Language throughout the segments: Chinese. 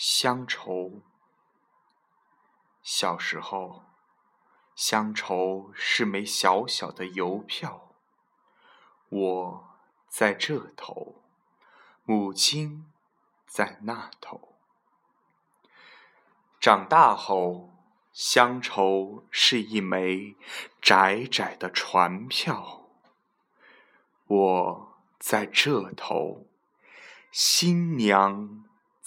乡愁。小时候，乡愁是枚小小的邮票，我在这头，母亲在那头。长大后，乡愁是一枚窄窄的船票，我在这头，新娘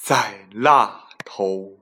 在那头。